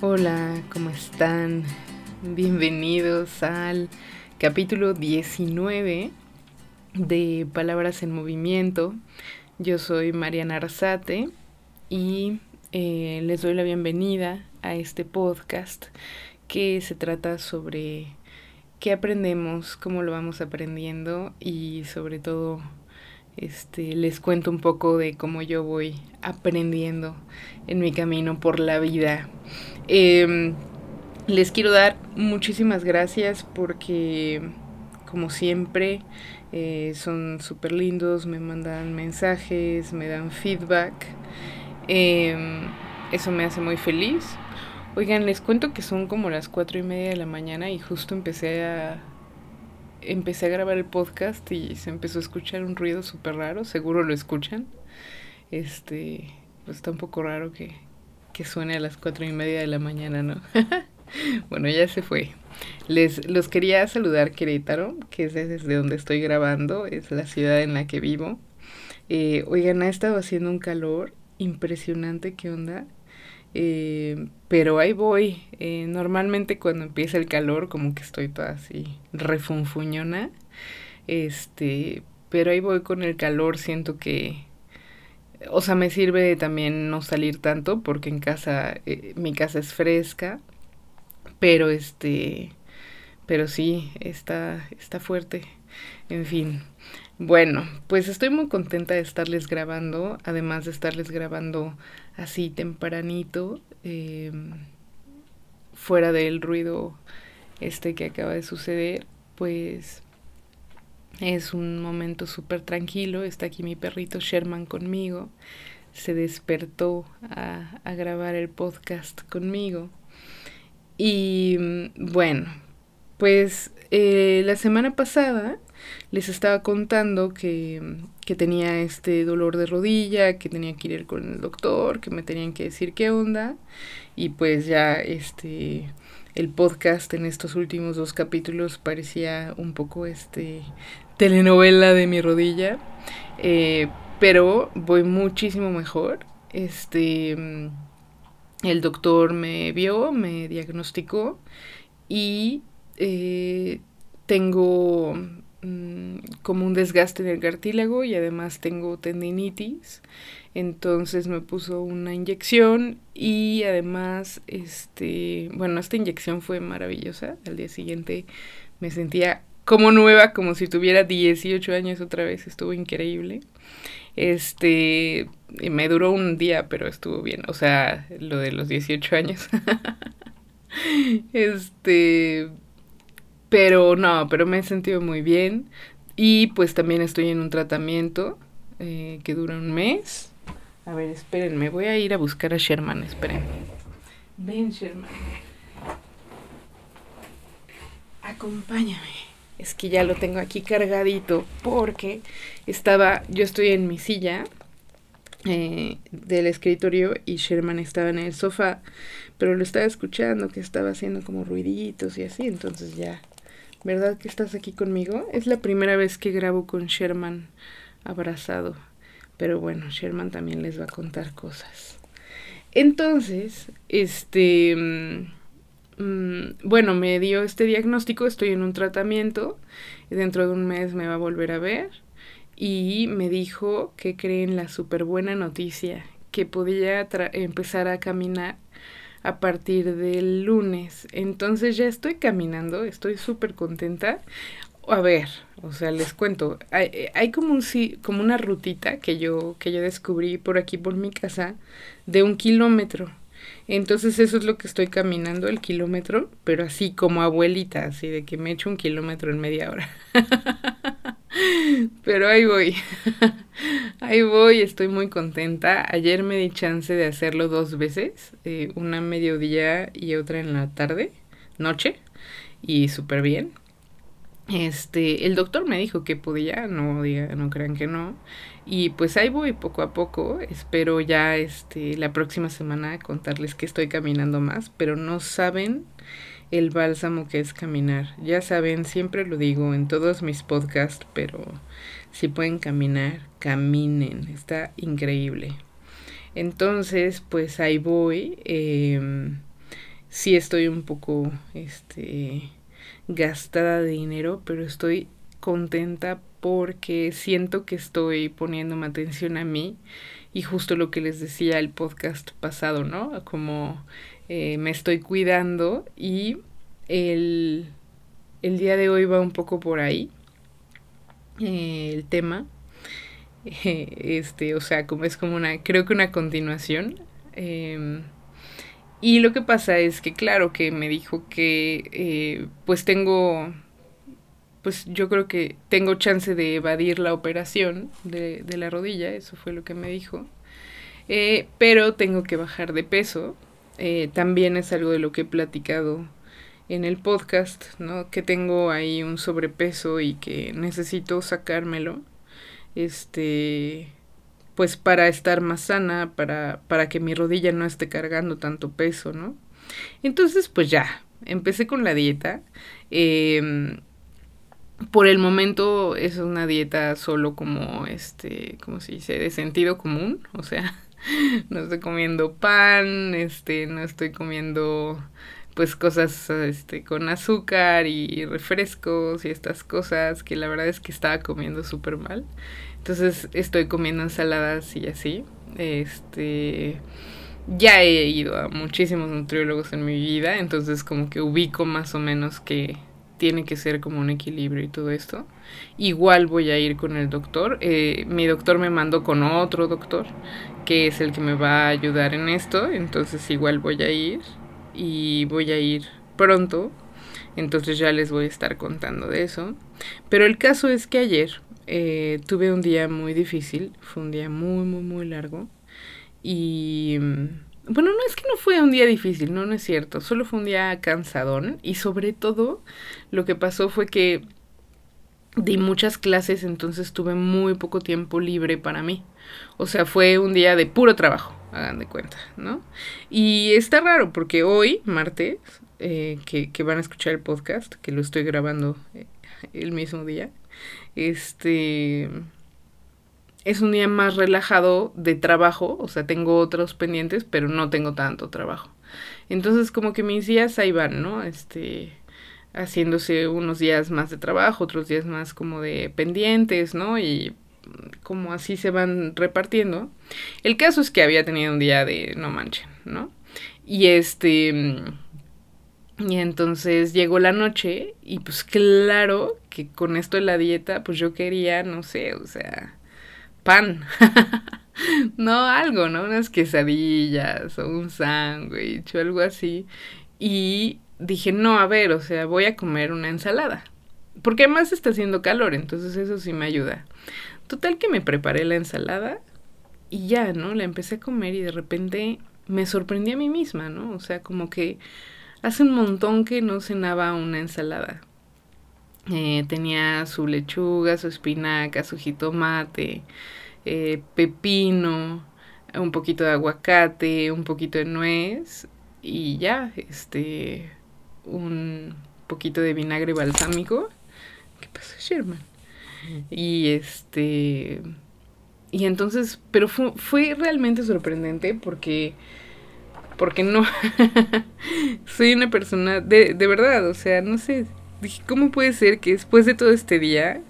Hola, ¿cómo están? Bienvenidos al capítulo 19 de Palabras en Movimiento. Yo soy Mariana Arzate y eh, les doy la bienvenida a este podcast que se trata sobre qué aprendemos, cómo lo vamos aprendiendo y sobre todo este, les cuento un poco de cómo yo voy aprendiendo en mi camino por la vida. Em, les quiero dar muchísimas gracias porque, como siempre, eh, son súper lindos, me mandan mensajes, me dan feedback. Em, eso me hace muy feliz. Oigan, les cuento que son como las cuatro y media de la mañana y justo empecé a empecé a grabar el podcast y se empezó a escuchar un ruido súper raro, seguro lo escuchan. Este, pues está un poco raro que, que suene a las cuatro y media de la mañana, ¿no? bueno, ya se fue. Les los quería saludar Querétaro, que es desde donde estoy grabando, es la ciudad en la que vivo. Eh, oigan, ha estado haciendo un calor impresionante, ¿qué onda? Eh, pero ahí voy. Eh, normalmente cuando empieza el calor, como que estoy toda así refunfuñona. Este, pero ahí voy con el calor, siento que. O sea, me sirve también no salir tanto porque en casa, eh, mi casa es fresca. Pero este, pero sí, está, está fuerte. En fin. Bueno, pues estoy muy contenta de estarles grabando, además de estarles grabando así tempranito, eh, fuera del ruido este que acaba de suceder, pues es un momento súper tranquilo, está aquí mi perrito Sherman conmigo, se despertó a, a grabar el podcast conmigo. Y bueno, pues eh, la semana pasada les estaba contando que, que, tenía este dolor de rodilla, que tenía que ir con el doctor, que me tenían que decir qué onda. Y pues ya este el podcast en estos últimos dos capítulos parecía un poco este telenovela de mi rodilla. Eh, pero voy muchísimo mejor. Este el doctor me vio, me diagnosticó y eh, tengo mm, como un desgaste en el cartílago y además tengo tendinitis. Entonces me puso una inyección y además, este, bueno, esta inyección fue maravillosa. Al día siguiente me sentía como nueva, como si tuviera 18 años otra vez, estuvo increíble. Este, me duró un día, pero estuvo bien, o sea, lo de los 18 años. este, pero no, pero me he sentido muy bien. Y pues también estoy en un tratamiento eh, que dura un mes. A ver, espérenme, voy a ir a buscar a Sherman, espérenme. Ven, Sherman. Acompáñame. Es que ya lo tengo aquí cargadito porque estaba, yo estoy en mi silla eh, del escritorio y Sherman estaba en el sofá, pero lo estaba escuchando que estaba haciendo como ruiditos y así, entonces ya ¿Verdad que estás aquí conmigo? Es la primera vez que grabo con Sherman abrazado. Pero bueno, Sherman también les va a contar cosas. Entonces, este... Mm, bueno, me dio este diagnóstico, estoy en un tratamiento. Dentro de un mes me va a volver a ver. Y me dijo que creen la súper buena noticia, que podía empezar a caminar a partir del lunes. Entonces ya estoy caminando, estoy súper contenta. A ver, o sea, les cuento, hay, hay, como, un, como una rutita que yo, que yo descubrí por aquí, por mi casa, de un kilómetro. Entonces eso es lo que estoy caminando, el kilómetro, pero así como abuelita, así de que me echo un kilómetro en media hora. pero ahí voy, ahí voy, estoy muy contenta. Ayer me di chance de hacerlo dos veces, eh, una mediodía y otra en la tarde, noche, y súper bien. Este, el doctor me dijo que podía, no diga, no crean que no. Y pues ahí voy poco a poco. Espero ya este la próxima semana contarles que estoy caminando más, pero no saben el bálsamo que es caminar. Ya saben, siempre lo digo en todos mis podcasts, pero si pueden caminar, caminen. Está increíble. Entonces, pues ahí voy. Eh, sí estoy un poco este gastada de dinero, pero estoy contenta porque siento que estoy poniéndome atención a mí y justo lo que les decía el podcast pasado, ¿no? Como eh, me estoy cuidando y el, el, día de hoy va un poco por ahí eh, el tema. este, o sea, como es como una, creo que una continuación. Em, y lo que pasa es que, claro, que me dijo que eh, pues tengo pues yo creo que tengo chance de evadir la operación de, de la rodilla, eso fue lo que me dijo. Eh, pero tengo que bajar de peso. Eh, también es algo de lo que he platicado en el podcast, ¿no? Que tengo ahí un sobrepeso y que necesito sacármelo. Este, pues para estar más sana, para, para que mi rodilla no esté cargando tanto peso, ¿no? Entonces, pues ya, empecé con la dieta. Eh, por el momento es una dieta solo como, este, ¿cómo se dice? De sentido común, o sea, no estoy comiendo pan, este, no estoy comiendo pues cosas este con azúcar y refrescos y estas cosas que la verdad es que estaba comiendo súper mal. Entonces estoy comiendo ensaladas y así. Este ya he ido a muchísimos nutriólogos en mi vida, entonces como que ubico más o menos que tiene que ser como un equilibrio y todo esto. Igual voy a ir con el doctor. Eh, mi doctor me mandó con otro doctor, que es el que me va a ayudar en esto. Entonces igual voy a ir y voy a ir pronto. Entonces ya les voy a estar contando de eso. Pero el caso es que ayer eh, tuve un día muy difícil. Fue un día muy, muy, muy largo. Y bueno, no es que no fue un día difícil, no, no es cierto. Solo fue un día cansadón. Y sobre todo, lo que pasó fue que di muchas clases, entonces tuve muy poco tiempo libre para mí. O sea, fue un día de puro trabajo, hagan de cuenta, ¿no? Y está raro porque hoy, martes, eh, que, que, van a escuchar el podcast, que lo estoy grabando eh, el mismo día, este es un día más relajado de trabajo, o sea, tengo otros pendientes, pero no tengo tanto trabajo. Entonces, como que mis días ahí van, ¿no? Este, haciéndose unos días más de trabajo, otros días más como de pendientes, ¿no? Y como así se van repartiendo. El caso es que había tenido un día de no manchen, ¿no? Y este... Y entonces llegó la noche y pues claro que con esto de la dieta, pues yo quería, no sé, o sea, pan. no, algo, ¿no? Unas quesadillas o un sándwich o algo así. Y dije, no, a ver, o sea, voy a comer una ensalada. Porque además está haciendo calor, entonces eso sí me ayuda. Total que me preparé la ensalada y ya, ¿no? La empecé a comer y de repente me sorprendí a mí misma, ¿no? O sea, como que hace un montón que no cenaba una ensalada. Eh, tenía su lechuga, su espinaca, su jitomate, eh, pepino, un poquito de aguacate, un poquito de nuez y ya, este, un poquito de vinagre balsámico. ¿Qué pasa, Sherman? Y este, y entonces, pero fue, fue realmente sorprendente porque, porque no, soy una persona de, de verdad, o sea, no sé, dije, ¿cómo puede ser que después de todo este día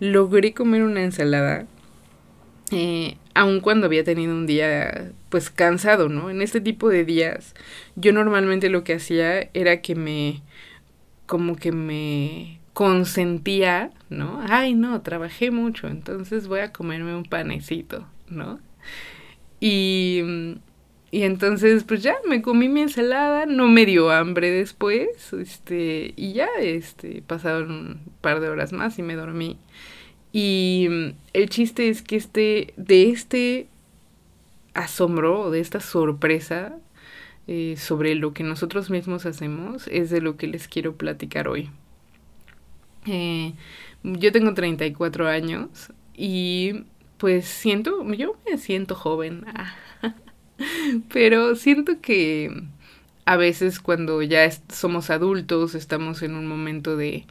logré comer una ensalada? Eh, aun cuando había tenido un día pues cansado, ¿no? En este tipo de días yo normalmente lo que hacía era que me como que me consentía, ¿no? Ay, no, trabajé mucho, entonces voy a comerme un panecito, ¿no? Y y entonces, pues ya, me comí mi ensalada, no me dio hambre después, este, y ya, este, pasaron un par de horas más y me dormí. Y mm, el chiste es que este, de este asombro de esta sorpresa eh, sobre lo que nosotros mismos hacemos es de lo que les quiero platicar hoy. Eh, yo tengo 34 años y pues siento, yo me siento joven. Ah, pero siento que a veces cuando ya somos adultos estamos en un momento de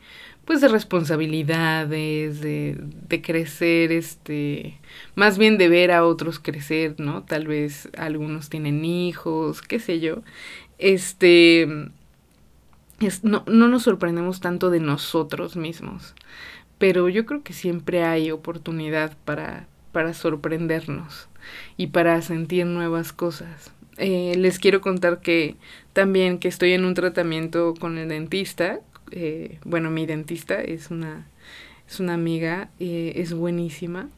pues de responsabilidades, de, de crecer, este, más bien de ver a otros crecer, ¿no? Tal vez algunos tienen hijos, qué sé yo. Este, no, no nos sorprendemos tanto de nosotros mismos, pero yo creo que siempre hay oportunidad para, para sorprendernos y para sentir nuevas cosas. Eh, les quiero contar que también que estoy en un tratamiento con el dentista. Eh, bueno, mi dentista es una, es una amiga, eh, es buenísima.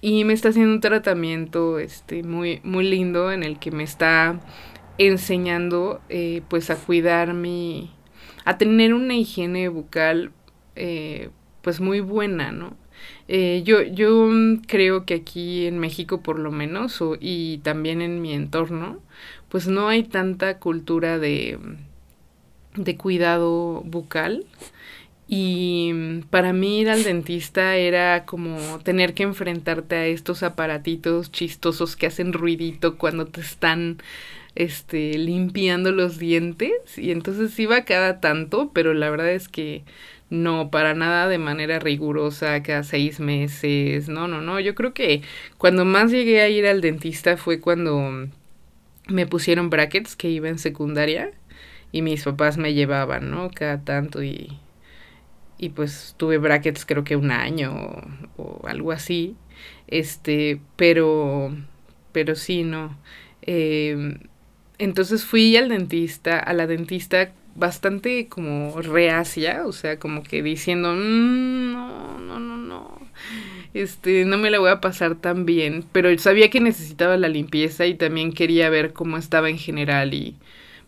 Y me está haciendo un tratamiento este, muy, muy lindo en el que me está enseñando pues a cuidar mi, a tener una higiene bucal pues muy buena, ¿no? Eh, yo, yo creo que aquí en México por lo menos, y también en mi entorno, pues no hay tanta cultura de, de cuidado bucal. Y para mí ir al dentista era como tener que enfrentarte a estos aparatitos chistosos que hacen ruidito cuando te están este limpiando los dientes y entonces iba cada tanto, pero la verdad es que no, para nada de manera rigurosa, cada seis meses. No, no, no. Yo creo que cuando más llegué a ir al dentista fue cuando me pusieron brackets que iba en secundaria y mis papás me llevaban, ¿no? Cada tanto y, y pues tuve brackets creo que un año o, algo así. Este, pero, pero sí, no. Eh, entonces fui al dentista, a la dentista bastante como reacia, o sea, como que diciendo, mm, no, no, no, no, este, no me la voy a pasar tan bien, pero sabía que necesitaba la limpieza y también quería ver cómo estaba en general y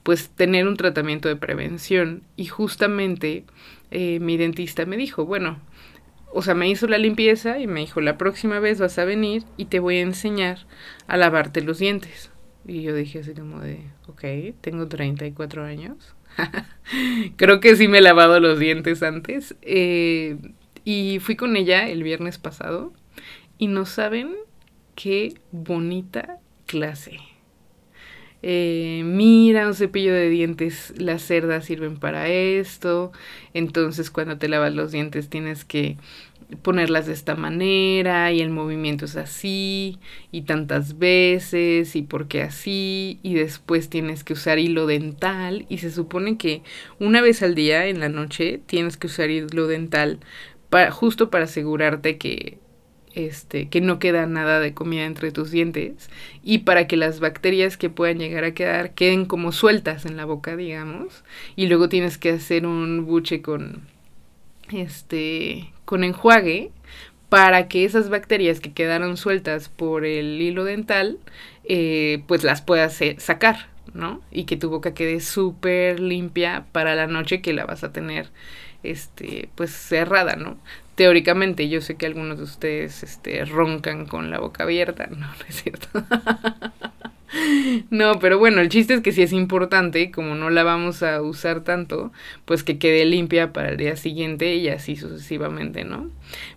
pues tener un tratamiento de prevención. Y justamente eh, mi dentista me dijo, bueno, o sea, me hizo la limpieza y me dijo, la próxima vez vas a venir y te voy a enseñar a lavarte los dientes. Y yo dije así como de, ok, tengo 34 años Creo que sí me he lavado los dientes antes. Eh, y fui con ella el viernes pasado. Y no saben qué bonita clase. Eh, mira, un cepillo de dientes, las cerdas sirven para esto. Entonces, cuando te lavas los dientes, tienes que ponerlas de esta manera y el movimiento es así y tantas veces y porque así y después tienes que usar hilo dental y se supone que una vez al día en la noche tienes que usar hilo dental para, justo para asegurarte que este, que no queda nada de comida entre tus dientes y para que las bacterias que puedan llegar a quedar queden como sueltas en la boca, digamos, y luego tienes que hacer un buche con este con enjuague para que esas bacterias que quedaron sueltas por el hilo dental, eh, pues las puedas sacar, ¿no? Y que tu boca quede súper limpia para la noche que la vas a tener, este, pues cerrada, ¿no? Teóricamente, yo sé que algunos de ustedes, este, roncan con la boca abierta, no, no es cierto. No, pero bueno, el chiste es que si es importante, como no la vamos a usar tanto, pues que quede limpia para el día siguiente y así sucesivamente, ¿no?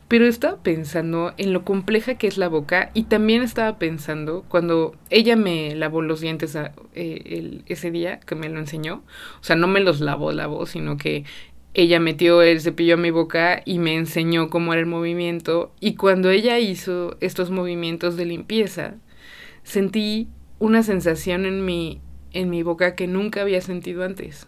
Pero estaba pensando en lo compleja que es la boca y también estaba pensando cuando ella me lavó los dientes eh, ese día que me lo enseñó, o sea, no me los lavó, lavó, sino que ella metió el cepillo a mi boca y me enseñó cómo era el movimiento y cuando ella hizo estos movimientos de limpieza, sentí una sensación en mi, en mi boca que nunca había sentido antes.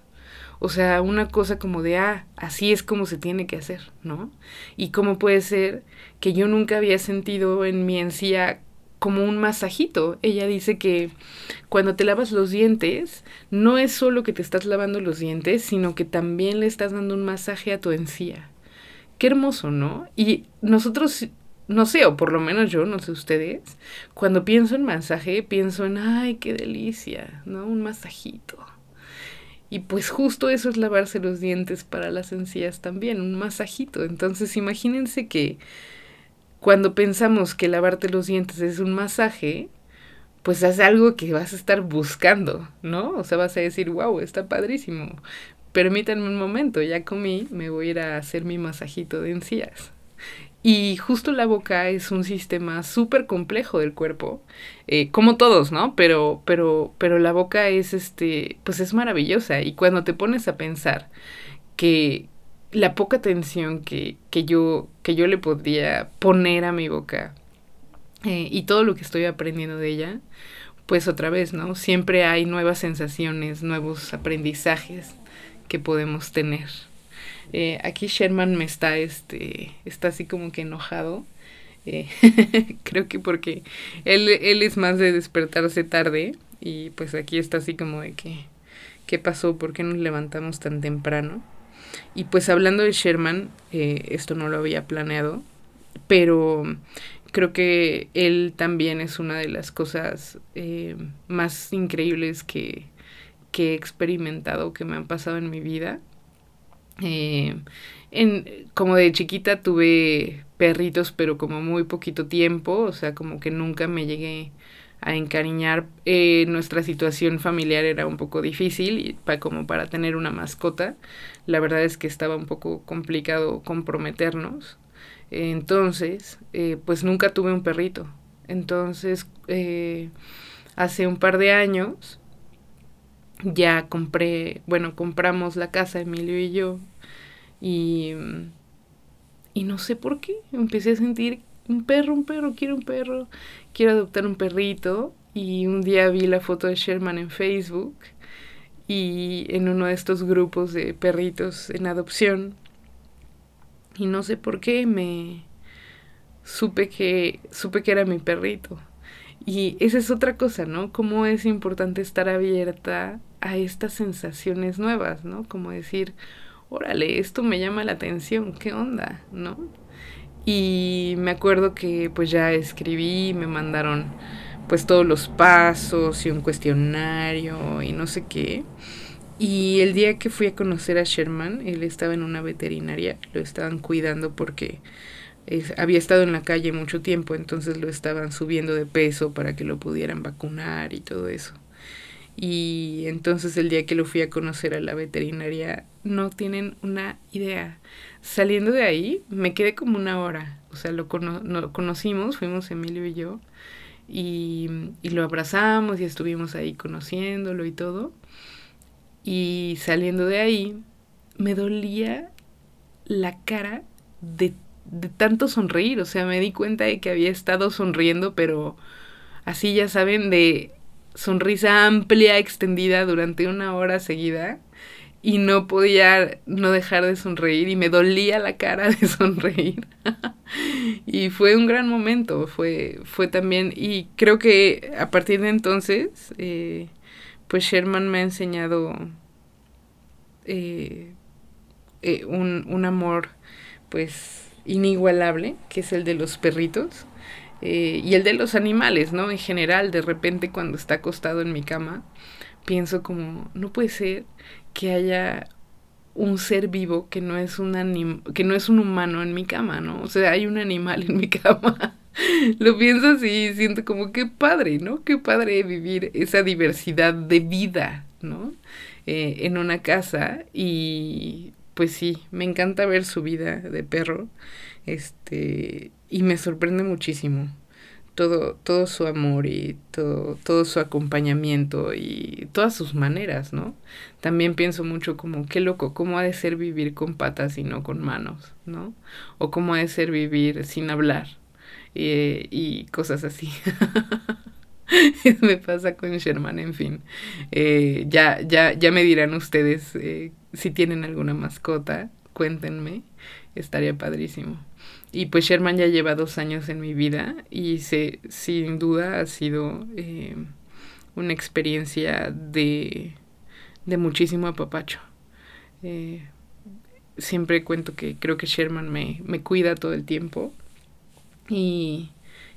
O sea, una cosa como de, ah, así es como se tiene que hacer, ¿no? Y cómo puede ser que yo nunca había sentido en mi encía como un masajito. Ella dice que cuando te lavas los dientes, no es solo que te estás lavando los dientes, sino que también le estás dando un masaje a tu encía. Qué hermoso, ¿no? Y nosotros no sé, o por lo menos yo, no sé ustedes, cuando pienso en masaje, pienso en, ay, qué delicia, ¿no? Un masajito. Y pues justo eso es lavarse los dientes para las encías también, un masajito. Entonces imagínense que cuando pensamos que lavarte los dientes es un masaje, pues es algo que vas a estar buscando, ¿no? O sea, vas a decir, wow, está padrísimo. Permítanme un momento, ya comí, me voy a ir a hacer mi masajito de encías. Y justo la boca es un sistema súper complejo del cuerpo, eh, como todos, ¿no? Pero, pero, pero la boca es este, pues es maravillosa. Y cuando te pones a pensar que, la poca atención que, que, yo, que yo le podría poner a mi boca eh, y todo lo que estoy aprendiendo de ella, pues otra vez, ¿no? Siempre hay nuevas sensaciones, nuevos aprendizajes que podemos tener. Eh, aquí Sherman me está, este, está así como que enojado. Eh, creo que porque él, él es más de despertarse tarde y pues aquí está así como de que, ¿qué pasó? ¿Por qué nos levantamos tan temprano? Y pues hablando de Sherman, eh, esto no lo había planeado, pero creo que él también es una de las cosas más increíbles que, que he experimentado, que me han pasado en mi vida. Eh, en, como de chiquita tuve perritos, pero como muy poquito tiempo, o sea, como que nunca me llegué a encariñar. Eh, nuestra situación familiar era un poco difícil para, como para tener una mascota. La verdad es que estaba un poco complicado comprometernos. entonces, eh, pues nunca tuve un perrito. Entonces, hace un par de años ya compré, bueno, compramos la casa Emilio y yo y, y no sé por qué, empecé a sentir un perro, un perro, quiero un perro, quiero adoptar un perrito y un día vi la foto de Sherman en Facebook y en uno de estos grupos de perritos en adopción y no sé por qué me supe que supe que era mi perrito y esa es otra cosa, ¿no? Cómo es importante estar abierta a estas sensaciones nuevas, ¿no? Como decir, órale, esto me llama la atención, ¿qué onda? ¿No? Y me acuerdo que pues ya escribí, me mandaron pues todos los pasos y un cuestionario y no sé qué. Y el día que fui a conocer a Sherman, él estaba en una veterinaria, lo estaban cuidando porque había estado en la calle mucho tiempo, entonces lo estaban subiendo de peso para que lo pudieran vacunar y todo eso. Y entonces el día que lo fui a conocer a la veterinaria, no tienen una idea. Saliendo de ahí, me quedé como una hora. O sea, lo, conocimos, fuimos Emilio y yo, y, y lo abrazamos y estuvimos ahí conociéndolo y todo. Y saliendo de ahí, me dolía la cara de de tanto sonreír, o sea, me di cuenta de que había estado sonriendo, pero así ya saben, de sonrisa amplia, extendida durante una hora seguida y no podía no dejar de sonreír y me dolía la cara de sonreír. y fue un gran momento, fue, fue también, y creo que a partir de entonces, eh, pues Sherman me ha enseñado eh, eh, un, un amor, pues inigualable, que es el de los perritos. Eh, y el de los animales, ¿no? En general, de repente cuando está acostado en mi cama, pienso como, no puede ser que haya un ser vivo que no es un que no es un humano en mi cama, ¿no? O sea, hay un animal en mi cama. Lo pienso así, siento como qué padre, ¿no? Qué padre vivir esa diversidad de vida, ¿no? Eh, en una casa y pues sí, me encanta ver su vida de perro. Este, y me sorprende muchísimo todo, todo su amor y todo, todo su acompañamiento y todas sus maneras, ¿no? También pienso mucho como, qué loco, cómo ha de ser vivir con patas y no con manos, ¿no? O cómo ha de ser vivir sin hablar y, y cosas así. me pasa con Sherman, en fin. Eh, ya, ya, ya me dirán ustedes eh, si tienen alguna mascota, cuéntenme, estaría padrísimo. Y pues Sherman ya lleva dos años en mi vida y se, sin duda ha sido eh, una experiencia de, de muchísimo apapacho. siempre cuento que creo que Sherman me, me cuida todo el tiempo y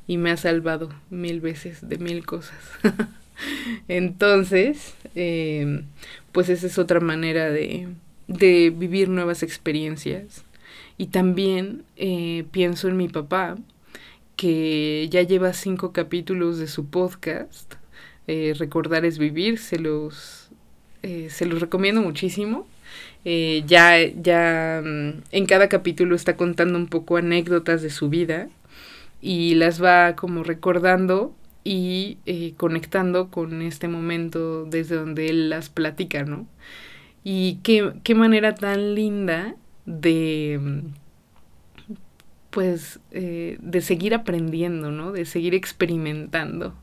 y me ha salvado mil veces de mil cosas. Entonces, em, pues esa es otra manera de, de vivir nuevas experiencias. Y también eh, pienso en mi papá, que ya lleva cinco capítulos de su podcast. Eh, Recordar es vivir, se los, eh, se los recomiendo muchísimo. ya, ya mm, en cada capítulo está contando un poco anécdotas de su vida y las va como recordando y conectando con este momento desde donde él las platica, ¿no? Y qué, qué manera tan linda de pues eh, de seguir aprendiendo, ¿no? De seguir experimentando.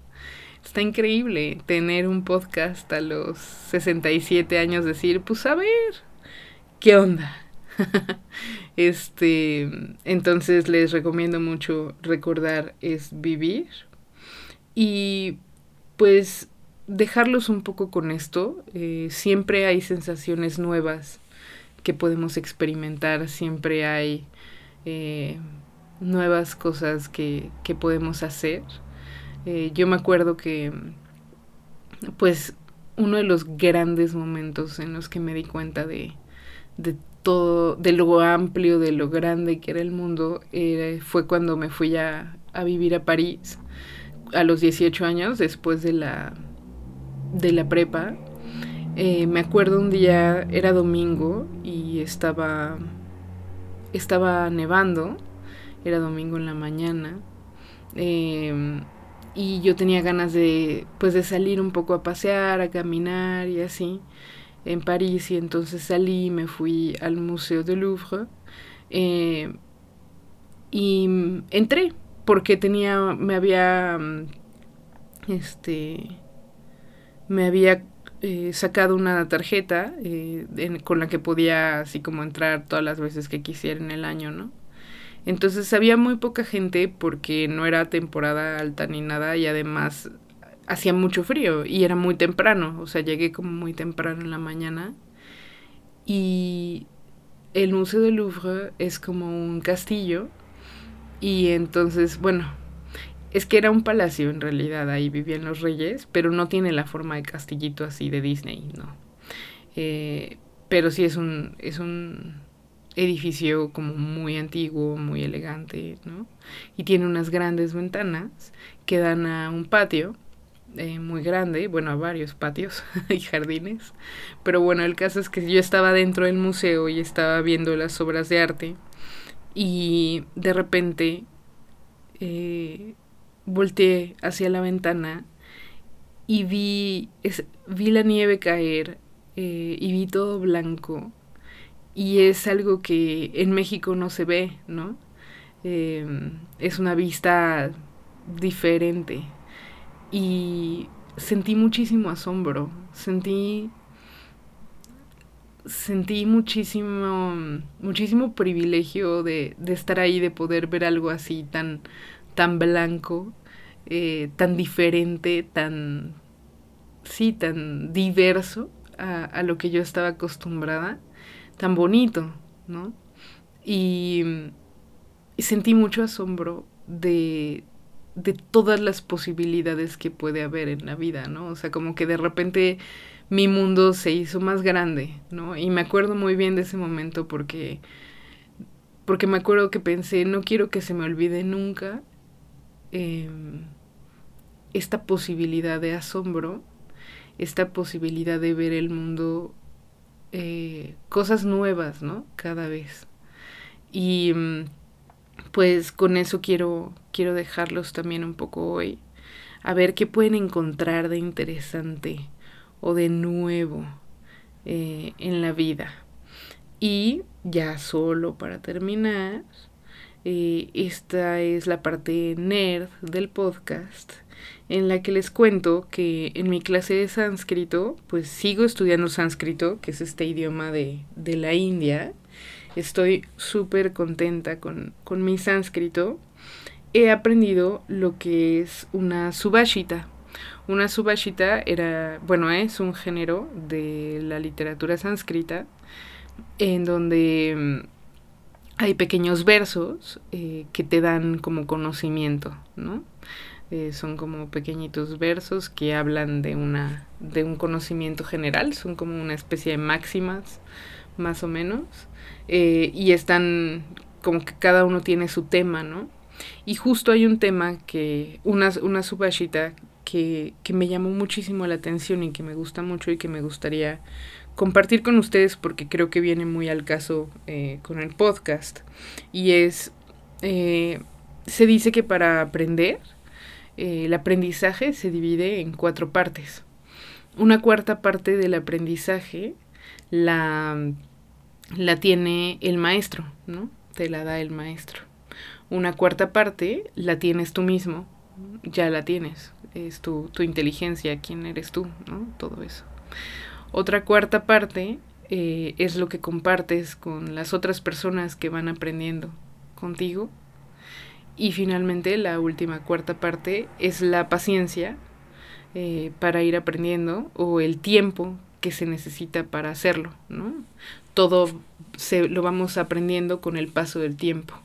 Está increíble tener un podcast a los 67 años, decir, pues a ver, ¿qué onda? este, entonces les recomiendo mucho recordar es vivir y pues dejarlos un poco con esto. Eh, siempre hay sensaciones nuevas que podemos experimentar, siempre hay eh, nuevas cosas que, que podemos hacer. Eh, yo me acuerdo que, pues, uno de los grandes momentos en los que me di cuenta de, de todo, de lo amplio, de lo grande que era el mundo, fue cuando me fui a, a vivir a París a los 18 años, después de la, de la prepa. Eh, me acuerdo un día, era domingo y estaba estaba nevando, era domingo en la mañana, em, y yo tenía ganas de, pues, de salir un poco a pasear, a caminar y así, en París, y entonces salí y me fui al Museo del Louvre, em, y entré, porque tenía, me había, este, me había eh, sacado una tarjeta eh, con la que podía así como entrar todas las veces que quisiera en el año, ¿no? Entonces había muy poca gente porque no era temporada alta ni nada y además hacía mucho frío y era muy temprano, o sea, llegué como muy temprano en la mañana y el Museo del Louvre es como un castillo y entonces, bueno, es que era un palacio en realidad, ahí vivían los reyes, pero no tiene la forma de castillito así de Disney, ¿no? Eh, pero sí es un, es un edificio como muy antiguo, muy elegante, ¿no? Y tiene unas grandes ventanas que dan a un patio eh, muy grande, bueno, a varios patios y jardines. Pero bueno, el caso es que yo estaba dentro del museo y estaba viendo las obras de arte y de repente eh, volteé hacia la ventana y vi, vi la nieve caer eh, y vi todo blanco. Y es algo que en México no se ve, ¿no? Em, es una vista diferente. Y sentí muchísimo asombro, sentí sentí muchísimo muchísimo privilegio de, de, estar ahí de poder ver algo así tan tan blanco eh, tan diferente, tan, sí, tan diverso a, lo que yo estaba acostumbrada, tan bonito, ¿no? Y, sentí mucho asombro de, de todas las posibilidades que puede haber en la vida, ¿no? O sea, como que de repente mi mundo se hizo más grande, ¿no? Y me acuerdo muy bien de ese momento porque porque me acuerdo que pensé, no quiero que se me olvide nunca eh, esta posibilidad de asombro, esta posibilidad de ver el mundo, eh, cosas nuevas, ¿no? Cada vez. Y mm, pues con eso quiero, quiero dejarlos también un poco hoy, a ver qué pueden encontrar de interesante o de nuevo eh, en la vida. Y ya solo para terminar, eh, esta es la parte nerd del podcast en la que les cuento que en mi clase de sánscrito, pues sigo estudiando sánscrito, que es este idioma de, de la India. Estoy súper contenta con, con mi sánscrito. He aprendido lo que es una subashita. Una subashita era, bueno, es un género de la literatura sánscrita en donde mm, hay pequeños versos eh, que te dan como conocimiento, ¿no? Eh, son como pequeñitos versos que hablan de una de un conocimiento general son como una especie de máximas más o menos eh, y están como que cada uno tiene su tema no y justo hay un tema que una una subashita que, que me llamó muchísimo la atención y que me gusta mucho y que me gustaría compartir con ustedes porque creo que viene muy al caso eh, con el podcast. Y es se dice que para aprender eh, el aprendizaje se divide en cuatro partes. Una cuarta parte del aprendizaje la, la tiene el maestro, ¿no? Te la da el maestro. Una cuarta parte la tienes tú mismo, ya la tienes, es tu, tu inteligencia, quién eres tú, ¿no? Todo eso. Otra cuarta parte eh, es lo que compartes con las otras personas que van aprendiendo contigo. Y finalmente la última cuarta parte es la paciencia eh, para ir aprendiendo o el tiempo que se necesita para hacerlo, ¿no? Todo se, lo vamos aprendiendo con el paso del tiempo.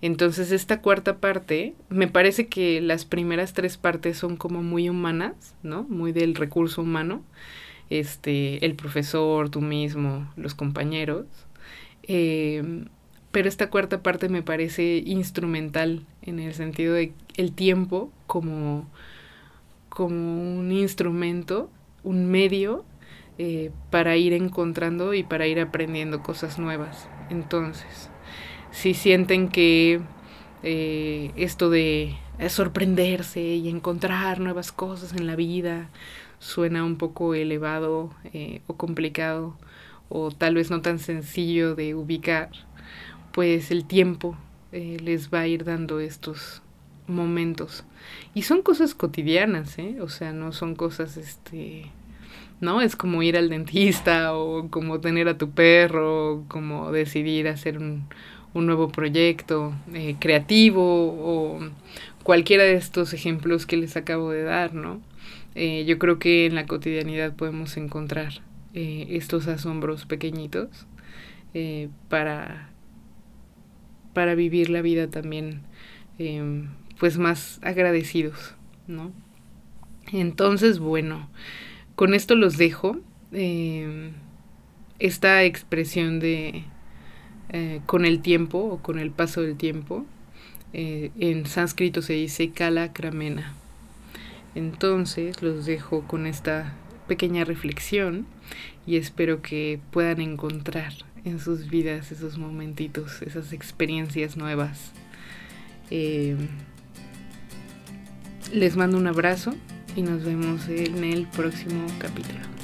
Entonces esta cuarta parte, me parece que las primeras tres partes son como muy humanas, ¿no? Muy del recurso humano. Este, el profesor, tú mismo, los compañeros. Eh, pero esta cuarta parte me parece instrumental en el sentido de el tiempo como como un instrumento, un medio eh, para ir encontrando y para ir aprendiendo cosas nuevas. Entonces, si sienten que eh, esto de sorprenderse y encontrar nuevas cosas en la vida suena un poco elevado eh, o complicado o tal vez no tan sencillo de ubicar, pues el tiempo les va a ir dando estos momentos. Y son cosas cotidianas, ¿eh? O sea, no son cosas, este, ¿no? Es como ir al dentista o como tener a tu perro, como decidir hacer un, un nuevo proyecto eh, creativo o cualquiera de estos ejemplos que les acabo de dar, ¿no? Eh, yo creo que en la cotidianidad podemos encontrar eh, estos asombros pequeñitos para, para vivir la vida también em, pues más agradecidos, ¿no? Entonces, bueno, con esto los dejo. Em, esta expresión de eh, con el tiempo o con el paso del tiempo, eh, en sánscrito se dice kala kramena. Entonces los dejo con esta pequeña reflexión y espero que puedan encontrar en sus vidas esos momentitos, esas experiencias nuevas. Em, les mando un abrazo y nos vemos en el próximo capítulo.